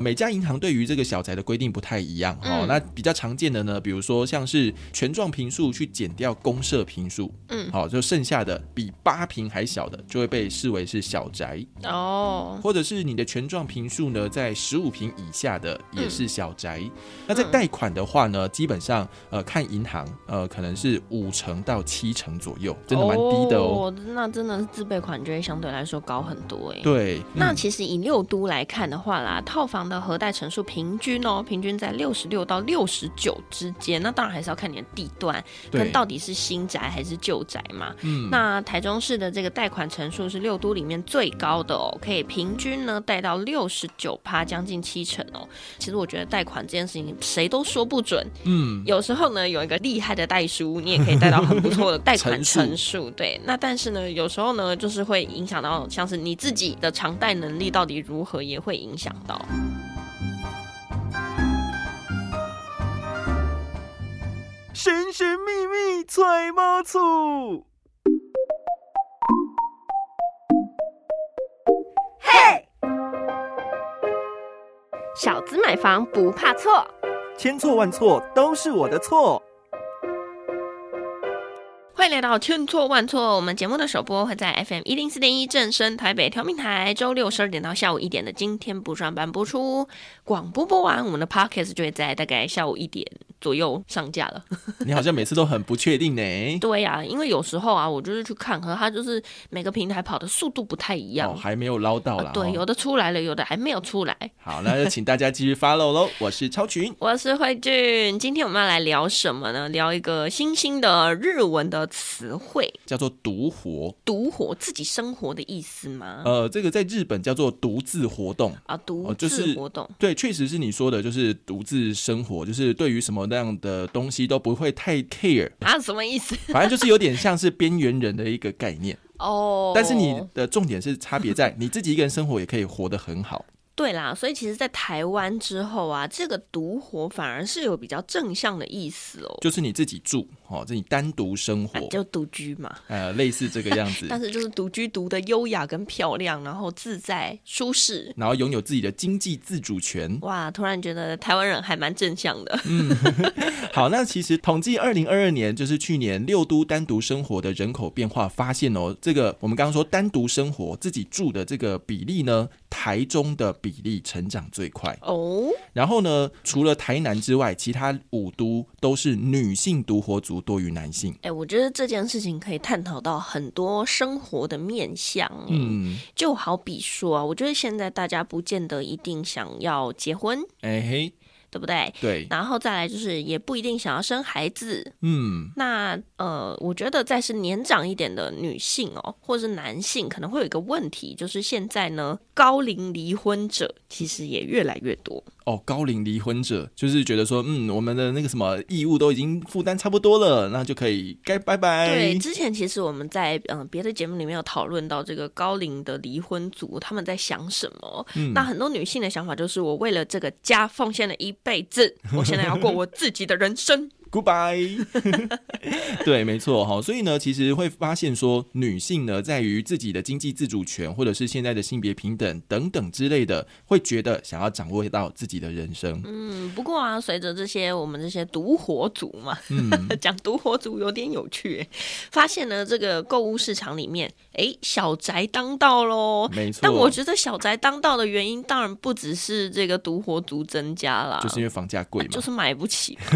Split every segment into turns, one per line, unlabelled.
每家银行对于这个小宅的规定不太一样哦。
嗯
那比较常见的呢，比如说像是全幢平数去减掉公社平数，
嗯
好、就剩下的比八平还小的，就会被视为是小宅，
哦，
或者是你的全幢平数呢在十五平以下的也是小宅。
嗯
那在贷款的话呢，基本上呃看银行呃可能是五成到七成左右，真的蛮低的哦。
那真的是自备款就会相对来说高很多哎。
对，嗯
那其实以六都来看的话啦，套房的核贷成数平均哦，平均在六十六到六十九之间。那当然还是要看你的地段跟，到底是新宅还是旧宅嘛。
嗯
那台中市的这个贷款成数是六都里面最高的哦，可以平均呢贷到六十九趴，将近七成哦。其实我觉得贷款这件事情谁都说不准，
嗯，
有时候呢有一个厉害的代书，你也可以贷到很不错的贷款
成数。
对，那但是呢有时候呢就是会影响到像是你自己的偿贷能力到底如何，也会影响到。
神神秘秘揣猫醋。
小资买房不怕错。
千错万错都是我的错。
欢迎来到千错万错，我们节目的首播会在 FM 一零四点一正声台北调频台，周六十二点到下午一点的今天不上班播出。广播播完，我们的 Podcast 就会在大概下午一点左右上架了。
你好像每次都很不确定呢。
对呀、因为有时候啊，我就是去看，和它就是每个平台跑的速度不太一样。
哦，还没有捞到啦。
呃对，
哦
有的出来了，有的还没有出来。
好，那就请大家继续 follow 喽。我是超群，
我是慧俊，今天我们要来聊什么呢？聊一个新兴的日文的词汇
叫做独活。
“独活”，自己生活的意思吗？
呃，这个在日本叫做独自活动。
啊，独
哦就是
自活动。
对，确实是你说的，就是独自生活，就是对于什么那样的东西都不会太 care，
啊，什么意思？
反正就是有点像是边缘人的一个概念。
哦，
但是你的重点是差别在你自己一个人生活也可以活得很好。
对啦，所以其实，在台湾之后啊，这个独活反而是有比较正向的意思哦，
就是你自己住，哦，这你单独生活，
啊就独居嘛。
呃，类似这个样子，
但是就是独居独的优雅跟漂亮，然后自在舒适。
然后拥有自己的经济自主权。
哇，突然觉得台湾人还蛮正向的。
嗯 好，那其实统计二零二二年，就是去年六都单独生活的人口变化，发现哦，这个我们刚刚说单独生活自己住的这个比例呢，台中的比例成长最快。
哦，
然后呢，除了台南之外，其他五都都是女性独活族多于男性。
哎，我觉得这件事情可以探讨到很多生活的面向。嗯，
嗯，
就好比说啊，我觉得现在大家不见得一定想要结婚，
哎嘿，
对不对？
对，
然后再来就是也不一定想要生孩子。
嗯，
那呃，我觉得再是年长一点的女性哦，或者是男性，可能会有一个问题，就是现在呢，高龄离婚者其实也越来越多。
哦，高龄离婚者就是觉得说，嗯，我们的那个什么义务都已经负担差不多了，那就可以该拜拜。
对，之前其实我们在嗯、呃别的节目里面有讨论到这个高龄的离婚族他们在想什么。
嗯
那很多女性的想法就是，我为了这个家奉献了一辈子，我现在要过我自己的人生。
Goodbye。对，没错哈。所以呢，其实会发现说，女性呢，在于自己的经济自主权，或者是现在的性别平等等等之类的，会觉得想要掌握到自己的人生。
嗯，不过啊，随着这些我们这些独活族嘛，
嗯，
讲独活族有点有趣耶，发现呢这个购物市场里面，哎，小宅当道喽。
没错。
但我觉得小宅当道的原因，当然不只是这个独活族增加啦，
就是因为房价贵嘛。
就是买不起。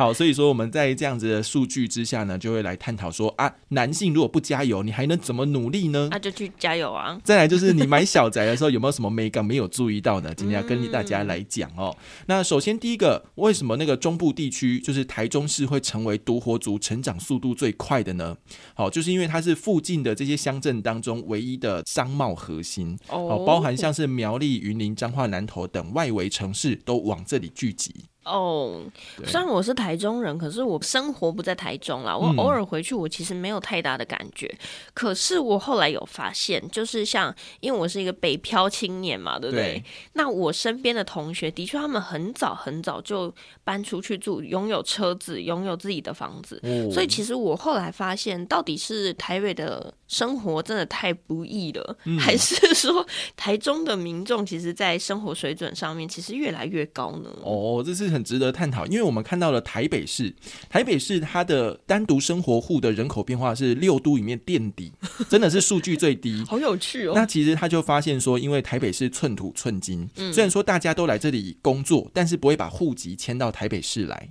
好，所以说我们在这样子的数据之下呢，就会来探讨说啊，男性如果不加油，你还能怎么努力呢？
那就去加油啊！
再来就是你买小宅的时候有没有什么美感没有注意到的？今天要跟大家来讲哦。那首先第一个，为什么那个中部地区就是台中市会成为独活族成长速度最快的呢？好，就是因为它是附近的这些乡镇当中唯一的商贸核心哦，包含像是苗栗、云林、彰化、南投等外围城市都往这里聚集。
哦，
对
虽然我是台中人，可是我生活不在台中啦。我
嗯
偶尔回去，我其实没有太大的感觉。可是我后来有发现，就是像因为我是一个北漂青年嘛，对不对？
对
那我身边的同学，的确他们很早很早就搬出去住，拥有车子，拥有自己的房子。
哦
所以其实我后来发现，到底是台北的生活真的太不易了，
嗯
还是说台中的民众其实，在生活水准上面其实越来越高呢？
哦，这是很值得探讨，因为我们看到了台北市，台北市它的单独生活户的人口变化是六都里面垫底，真的是数据最低。
好有趣哦！
那其实他就发现说，因为台北市寸土寸金，
嗯
虽然说大家都来这里工作，但是不会把户籍迁到台北市来。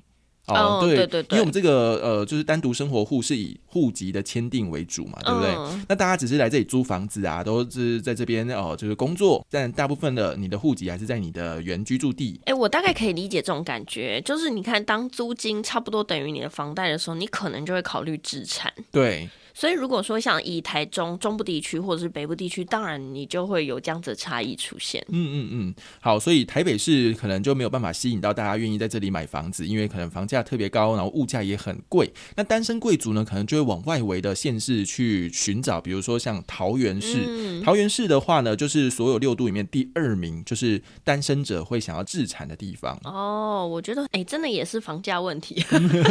哦
对
对对对
因为我们这个呃，就是单独生活户是以户籍的签订为主嘛，对不对？
嗯
那大家只是来这里租房子啊，都是在这边哦、就是工作，但大部分的你的户籍还是在你的原居住地。
哎、我大概可以理解这种感觉，就是你看，当租金差不多等于你的房贷的时候，你可能就会考虑置产。
对，
所以如果说像以台中中部地区或者是北部地区，当然你就会有这样子的差异出现。
嗯嗯嗯，好，所以台北市可能就没有办法吸引到大家愿意在这里买房子，因为可能房价特别高，然后物价也很贵。那单身贵族呢，可能就会往外围的县市去寻找，比如说像桃园市。
嗯
桃园市的话呢，就是所有六都里面第二名，就是单身者会想要置产的地方。
哦，我觉得哎、真的也是房价问题。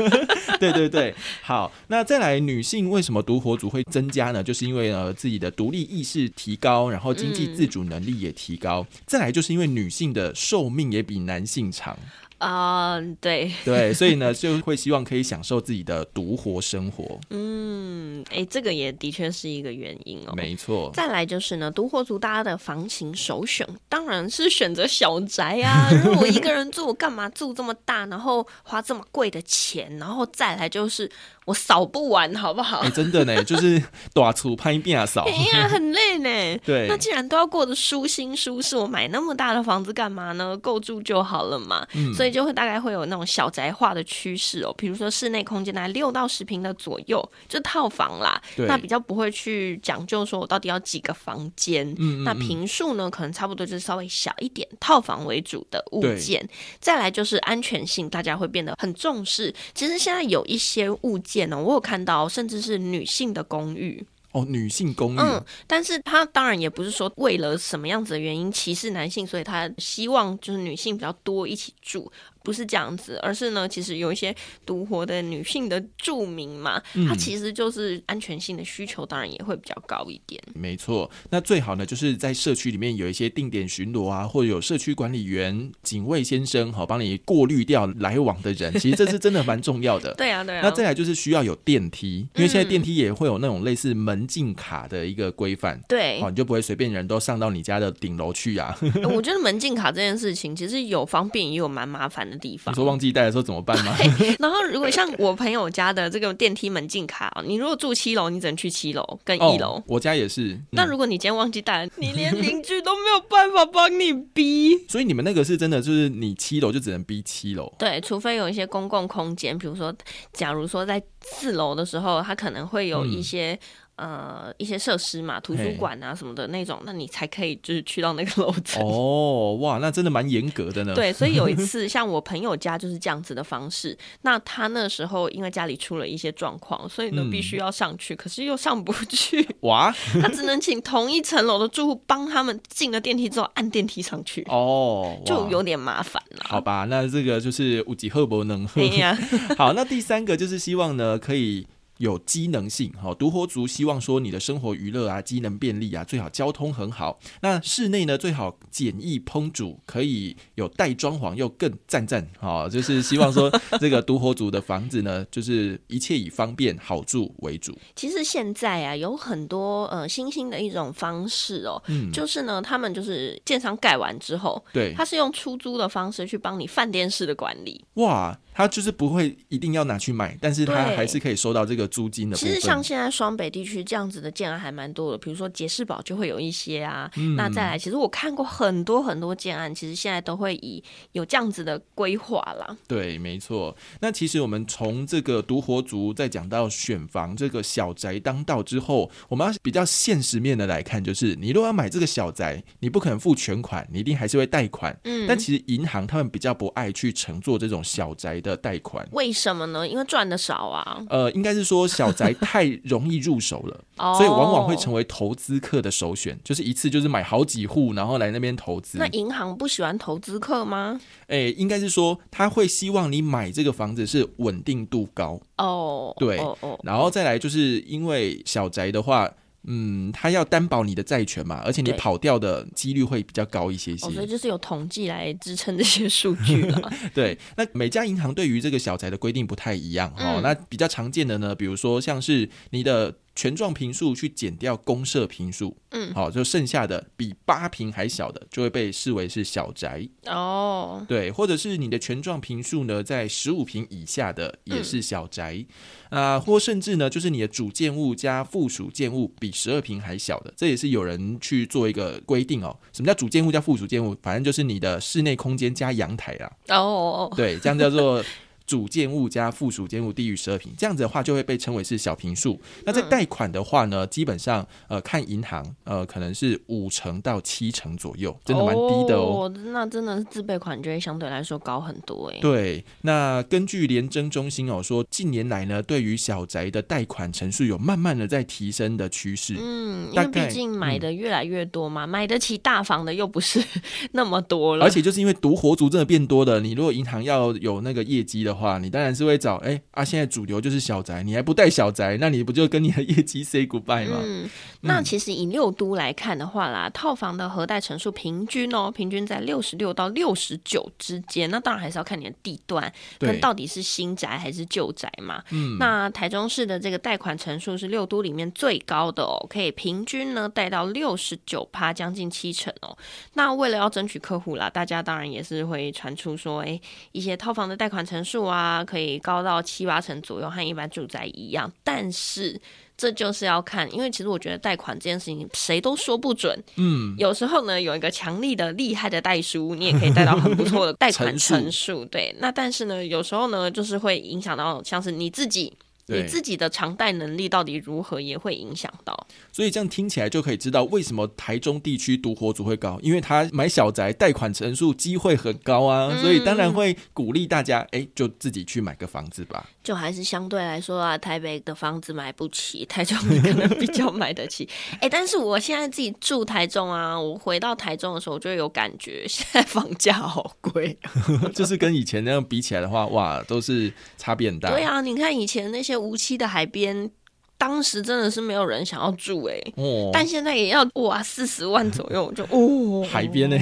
对对对，好，那再来，女性为什么独活族会增加呢？就是因为呃自己的独立意识提高，然后经济自主能力也提高。再来就是因为女性的寿命也比男性长，
啊、对，
对，所以呢 就会希望可以享受自己的独活生活。
嗯，哎、这个也的确是一个原因哦。
没错，
再来就是呢，独活族大家的房型首选当然是选择小宅啊。如果我一个人住，我干嘛住这么大，然后花这么贵的钱？然后再来就是我扫不完，好不好
哎、？真的呢，就是大厝拍变少
哎。呀，很累呢。
对
那既然都要过得舒心舒适，我买那么大的房子干嘛呢？够住就好了嘛。
嗯
所以就会大概会有那种小宅化的趋势哦。比如说室内空间大概六到十平的左右，就套房啦。
对
那比较不会去讲究说我到底要几个房间。那
嗯嗯那
平数呢，可能差不多就是稍微小一点，套房为主的物
对
件。再来就是安全性，大家会变得很重视。其实现在有一些物件呢，我有看到，甚至是女性的公寓。
哦，女性公寓，
嗯，但是他当然也不是说为了什么样子的原因歧视男性，所以他希望就是女性比较多一起住，不是这样子，而是呢，其实有一些独活的女性的住民嘛，她其实就是安全性的需求，当然也会比较高一点。
没错，那最好呢，就是在社区里面有一些定点巡逻啊，或者有社区管理员、警卫先生，好帮你过滤掉来往的人。其实这是真的蛮重要的。
对啊，对啊。
那再来就是需要有电梯，因为现在电梯也会有那种类似门禁卡的一个规范。
对
哦，，你就不会随便人都上到你家的顶楼去啊！
我觉得门禁卡这件事情其实有方便，也有蛮麻烦的地方
你。说忘记带的时候怎么办吗？
然后，如果像我朋友家的这个电梯门禁卡哦，你如果住七楼，你只能去七楼跟一楼。
哦，我家也是。嗯
那如果你今天忘记带，你连邻居都没有办法帮你逼。
所以你们那个是真的，就是你七楼就只能逼七楼。
对，除非有一些公共空间，比如说，假如说在四楼的时候，它可能会有一些、呃一些设施嘛，图书馆啊什么的那种，那你才可以就是去到那个楼层。
哦，哇，那真的蛮严格的呢。，
对，所以有一次，像我朋友家就是这样子的方式。那他那时候因为家里出了一些状况，所以呢
嗯
必须要上去，可是又上不去，
哇，
他只能请同一层楼的住户帮他们进了电梯之后按电梯上去，
哦，
就有点麻烦了。
好吧，那这个就是五级赫伯能
哎呀，
好，那第三个就是希望呢，可以有机能性。好，独活族希望说你的生活娱乐啊，机能便利啊，最好交通很好。那室内呢，最好简易烹煮，可以有带装潢又更赞赞。好，就是希望说这个独活族的房子呢，就是一切以方便好住为主。
其实现在啊，有很多呃新兴的一种方式哦，
嗯，
就是呢，他们就是建商盖完之后，
对，
他是用出租的方式去帮你饭店式的管理。
哇，他就是不会一定要拿去卖，但是他还是可以收到这个租金的
其实像。现在双北地区这样子的建案还蛮多的，比如说杰士堡就会有一些啊。
嗯
那再来，其实我看过很多很多建案，其实现在都会以有这样子的规划啦。
对，没错。那其实我们从这个独活族再讲到选房这个小宅当道之后，我们要比较现实面的来看，就是你如果要买这个小宅，你不可能付全款，你一定还是会贷款。
嗯，
但其实银行他们比较不爱去乘坐这种小宅的贷款。
为什么呢？因为赚的少啊，
呃，应该是说小宅太容易入手了，
哦
所以往往会成为投资客的首选，就是一次就是买好几户，然后来那边投资。
那银行不喜欢投资客吗？
诶，应该是说他会希望你买这个房子是稳定度高，
哦，
对
哦哦，
然后再来就是因为小宅的话。嗯，他要担保你的债权嘛，而且你跑掉的几率会比较高一些些。
哦，所以就是有统计来支撑这些数据了。
对，那每家银行对于这个小宅的规定不太一样哦。
嗯
那比较常见的呢，比如说像是你的权状平数去减掉公社平数，
嗯
好、就剩下的比八平还小的，就会被视为是小宅。
哦，
对，或者是你的权状平数呢在十五平以下的也是小宅，啊、或甚至呢就是你的主建物加附属建物比十二平还小的，这也是有人去做一个规定哦。什么叫主建物加附属建物？反正就是你的室内空间加阳台啦。
哦哦，
对，这样叫做主建物加附属建物低于十二平，这样子的话就会被称为是小平数。那在贷款的话呢，基本上呃看银行呃可能是五成到七成左右，真的蛮低的哦。
那真的是自备款就会相对来说高很多哎。
对，那根据廉征中心哦说，近年来呢，对于小宅的贷款成数有慢慢的在提升的趋势。
嗯，因为毕竟买的越来越多嘛，买得起大房的又不是 那么多了，
而且就是因为独活族真的变多的，你如果银行要有那个业绩的话，你当然是会找哎啊，现在主流就是小宅，你还不带小宅，那你不就跟你的业绩 say goodbye 吗？
嗯，那其实以六都来看的话啦，套房的核贷成数平均哦，平均在六十六到六十九之间。那当然还是要看你的地段，
对
跟到底是新宅还是旧宅嘛。
嗯，
那台中市的这个贷款成数是六都里面最高的哦，可以平均呢贷到六十九趴，将近七成哦。那为了要争取客户啦，大家当然也是会传出说，哎，一些套房的贷款成数啊，可以高到七八成左右，和一般住宅一样。但是这就是要看，因为其实我觉得贷款这件事情谁都说不准。
嗯，
有时候呢，有一个强力的、厉害的代书，你也可以贷到很不错的 贷款
成数
成数。对，那但是呢，有时候呢，就是会影响到像是你自己。
对
你自己的偿贷能力到底如何，也会影响到。
所以这样听起来就可以知道为什么台中地区独活族会高，因为他买小宅贷款成数机会很高啊，
嗯
所以当然会鼓励大家，哎，就自己去买个房子吧。
就还是相对来说啊，台北的房子买不起，台中你可能比较 买得起。哎、但是我现在自己住台中啊，我回到台中的时候，我就有感觉，现在房价好贵。
就是跟以前那样比起来的话，哇，都是差别很大。
对啊，你看以前那些无期的海边，当时真的是没有人想要住哎、
哦，
但现在也要哇四十万左右，就哦
海边呢，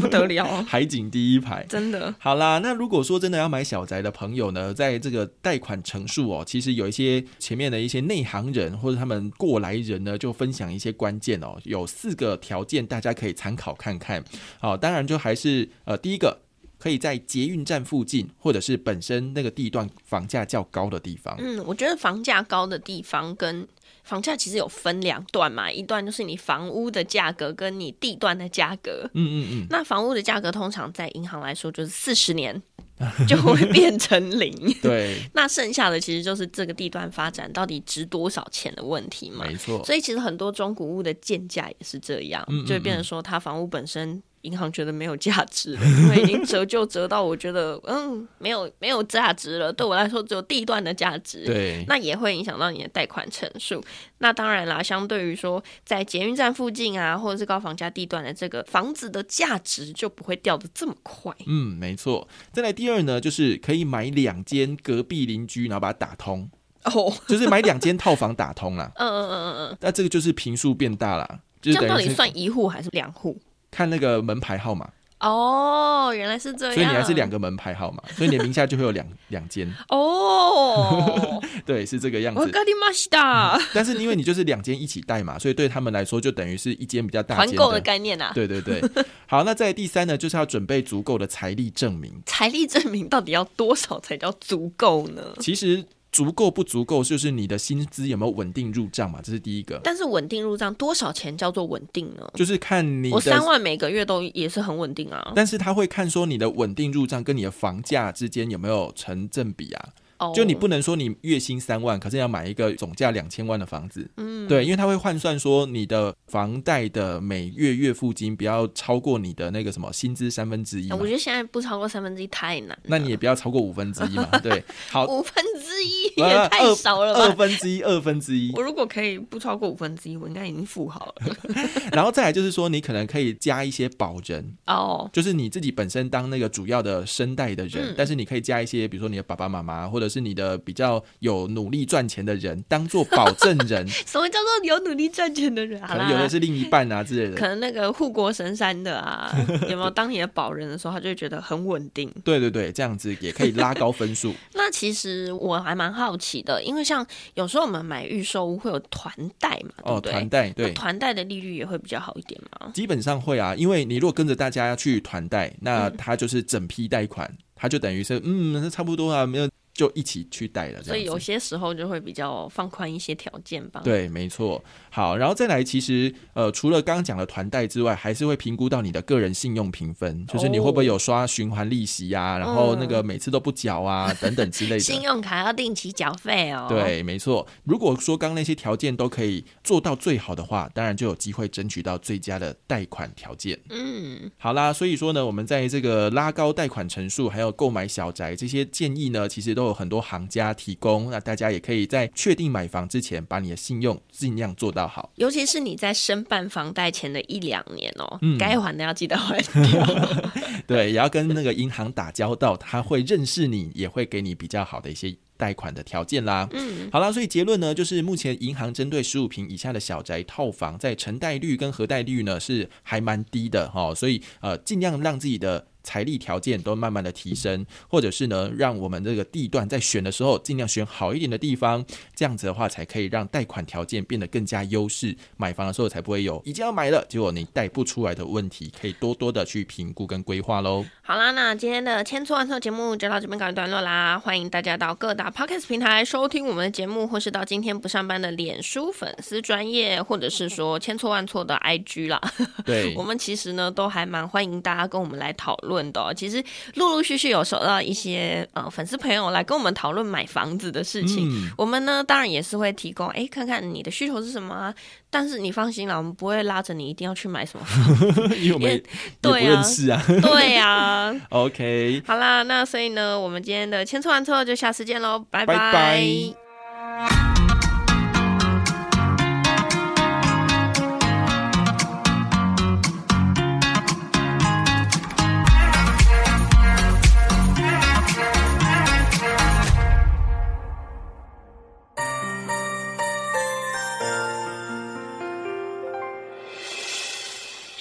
不得了，
海景第一排。
真的。
好啦，那如果说真的要买小宅的朋友呢，在这个贷款成数哦，其实有一些前面的一些内行人或者他们过来人呢，就分享一些关键哦，有四个条件大家可以参考看看。好，当然就还是呃第一个。可以在捷运站附近，或者是本身那个地段房价较高的地方。
嗯，我觉得房价高的地方跟房价其实有分两段嘛，一段就是你房屋的价格跟你地段的价格。
嗯嗯嗯，
那房屋的价格通常在银行来说就是四十年 就会变成零，
对，
那剩下的其实就是这个地段发展到底值多少钱的问题嘛。
没错。
所以其实很多中古屋的建价也是这样，
嗯嗯
就会变成说它房屋本身。银行觉得没有价值了，因为已经折旧折到我觉得嗯没有没有价值了，对我来说只有地段的价值。
对，
那也会影响到你的贷款成数。那当然啦，相对于说在捷运站附近啊，或者是高房价地段的这个房子的价值就不会掉的这么快。
嗯，没错。再来第二呢，就是可以买两间隔壁邻居，然后把它打通，
哦，
就是买两间套房打通啦。
嗯嗯嗯嗯嗯，
那这个就是平数变大啦，就
这样到底算一户还是两户？
看那个门牌号码。
哦，原来是这样，
所以你还是两个门牌号码，所以你名下就会有两 两间。
哦。
对，是这个样子。
我
但是因为你就是两间一起带嘛，所以对他们来说就等于是一间比较大间
团购的概念啊。
对对对，好，那在第三呢，就是要准备足够的财力证明。
财力证明到底要多少才叫足够呢？
其实足够不足够，就是你的薪资有没有稳定入账嘛，这是第一个。
但是稳定入账多少钱叫做稳定呢？
就是看你
我三万每个月都也是很稳定啊。
但是他会看说你的稳定入账跟你的房价之间有没有成正比啊？就你不能说你月薪三万，可是要买一个总价两千万的房子，嗯，对，因为他会换算说你的房贷的每月月付金不要超过你的那个什么薪资三分之一。
我觉得现在不超过三分之一太难，
那你也不要超过五分之一嘛，对，好，
五分之一也太少了吧？
二分之一，二分之一。
我如果可以不超过五分之一，我应该已经付好了。
然后再来就是说，你可能可以加一些保人哦，就是你自己本身当那个主要的声带的人，但是你可以加一些，比如说你的爸爸妈妈，或者是你的比较。有努力赚钱的人当做保证人，
什么叫做有努力赚钱的人？
可能有的是另一半啊之类的。
可能那个护国神山的啊，有没有当你的保人的时候，他就会觉得很稳定。
对对对，这样子也可以拉高分数。
那其实我还蛮好奇的，因为像有时候我们买预售屋会有团贷嘛，哦，
团贷对，
团贷的利率也会比较好一点嘛？
基本上会啊，因为你如果跟着大家去团贷，那他就是整批贷款，他就等于是嗯，那差不多啊，没有。就一起去带了，
所以有些时候就会比较放宽一些条件吧。
对，没错。好，然后再来，其实呃，除了刚刚讲的团贷之外，还是会评估到你的个人信用评分，就是你会不会有刷循环利息啊，然后那个每次都不缴啊，等等之类的。
信用卡要定期缴费哦。
对，没错。如果说刚那些条件都可以做到最好的话，当然就有机会争取到最佳的贷款条件。嗯，好啦，所以说呢，我们在这个拉高贷款成数，还有购买小宅这些建议呢，其实都有很多行家提供。那大家也可以在确定买房之前，把你的信用尽量做到好，
尤其是你在申办房贷前的一两年哦，该还的要记得还掉。
对，也要跟那个银行打交道，他会认识你，也会给你比较好的一些贷款的条件啦。嗯，好啦，所以结论呢，就是目前银行针对十五平以下的小宅套房，在承贷率跟核贷率呢是还蛮低的哈，所以呃，尽量让自己的。财力条件都慢慢的提升，或者是呢，让我们这个地段在选的时候尽量选好一点的地方，这样子的话才可以让贷款条件变得更加优势，买房的时候才不会有已经要买了，结果你贷不出来的问题，可以多多的去评估跟规划喽。
好啦，那今天的千错万错节目就到这边告一段落啦，欢迎大家到各大 podcast 平台收听我们的节目，或是到今天不上班的脸书粉丝专业，或者是说千错万错的 IG 啦。
对，
我们其实呢都还蛮欢迎大家跟我们来讨论。的，其实陆陆续续有收到一些呃粉丝朋友来跟我们讨论买房子的事情，我们呢当然也是会提供，哎，看看你的需求是什么。但是你放心啦，我们不会拉着你一定要去买什么，
因为我们不认识啊。
对呀，
OK，
好啦，那所以呢，我们今天的千错万错就下次见喽，拜拜。